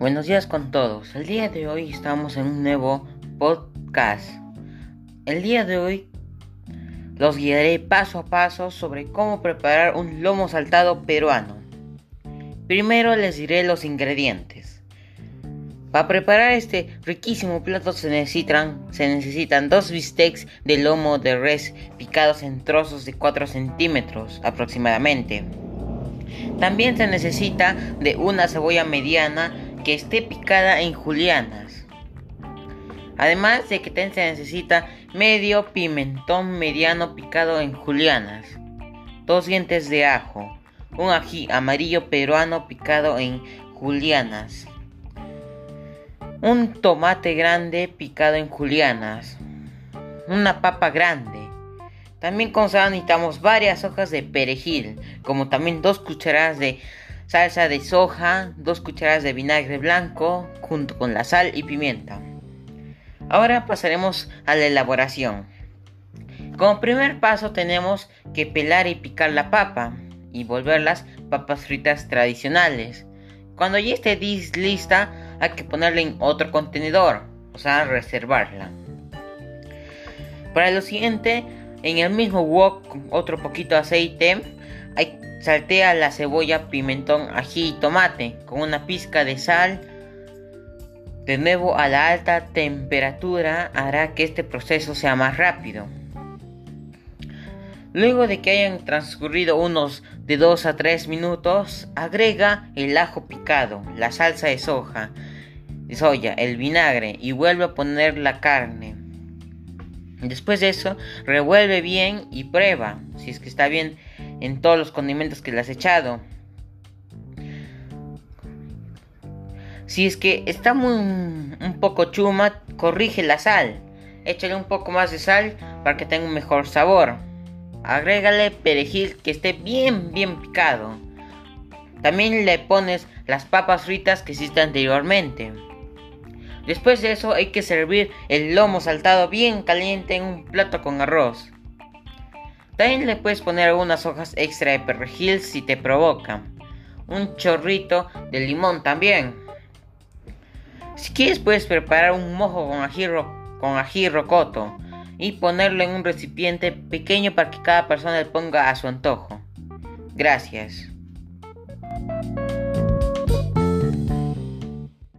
Buenos días con todos. El día de hoy estamos en un nuevo podcast. El día de hoy los guiaré paso a paso sobre cómo preparar un lomo saltado peruano. Primero les diré los ingredientes. Para preparar este riquísimo plato se necesitan, se necesitan dos bistecs de lomo de res picados en trozos de 4 centímetros aproximadamente. También se necesita de una cebolla mediana que esté picada en julianas. Además de que se necesita medio pimentón mediano picado en julianas, dos dientes de ajo, un ají amarillo peruano picado en julianas, un tomate grande picado en julianas, una papa grande. También con necesitamos varias hojas de perejil, como también dos cucharadas de salsa de soja, 2 cucharadas de vinagre blanco junto con la sal y pimienta. Ahora pasaremos a la elaboración. Como primer paso tenemos que pelar y picar la papa y volverlas papas fritas tradicionales. Cuando ya esté lista hay que ponerla en otro contenedor, o sea, reservarla. Para lo siguiente, en el mismo wok otro poquito de aceite, Saltea la cebolla, pimentón, ají y tomate con una pizca de sal. De nuevo a la alta temperatura hará que este proceso sea más rápido. Luego de que hayan transcurrido unos de 2 a 3 minutos, agrega el ajo picado, la salsa de soja, de soya, el vinagre y vuelve a poner la carne. Después de eso, revuelve bien y prueba si es que está bien en todos los condimentos que le has echado. Si es que está muy, un poco chuma, corrige la sal. Échale un poco más de sal para que tenga un mejor sabor. Agrégale perejil que esté bien, bien picado. También le pones las papas fritas que hiciste anteriormente. Después de eso hay que servir el lomo saltado bien caliente en un plato con arroz. También le puedes poner algunas hojas extra de perejil si te provoca. Un chorrito de limón también. Si quieres puedes preparar un mojo con ají, con ají rocoto y ponerlo en un recipiente pequeño para que cada persona le ponga a su antojo. Gracias.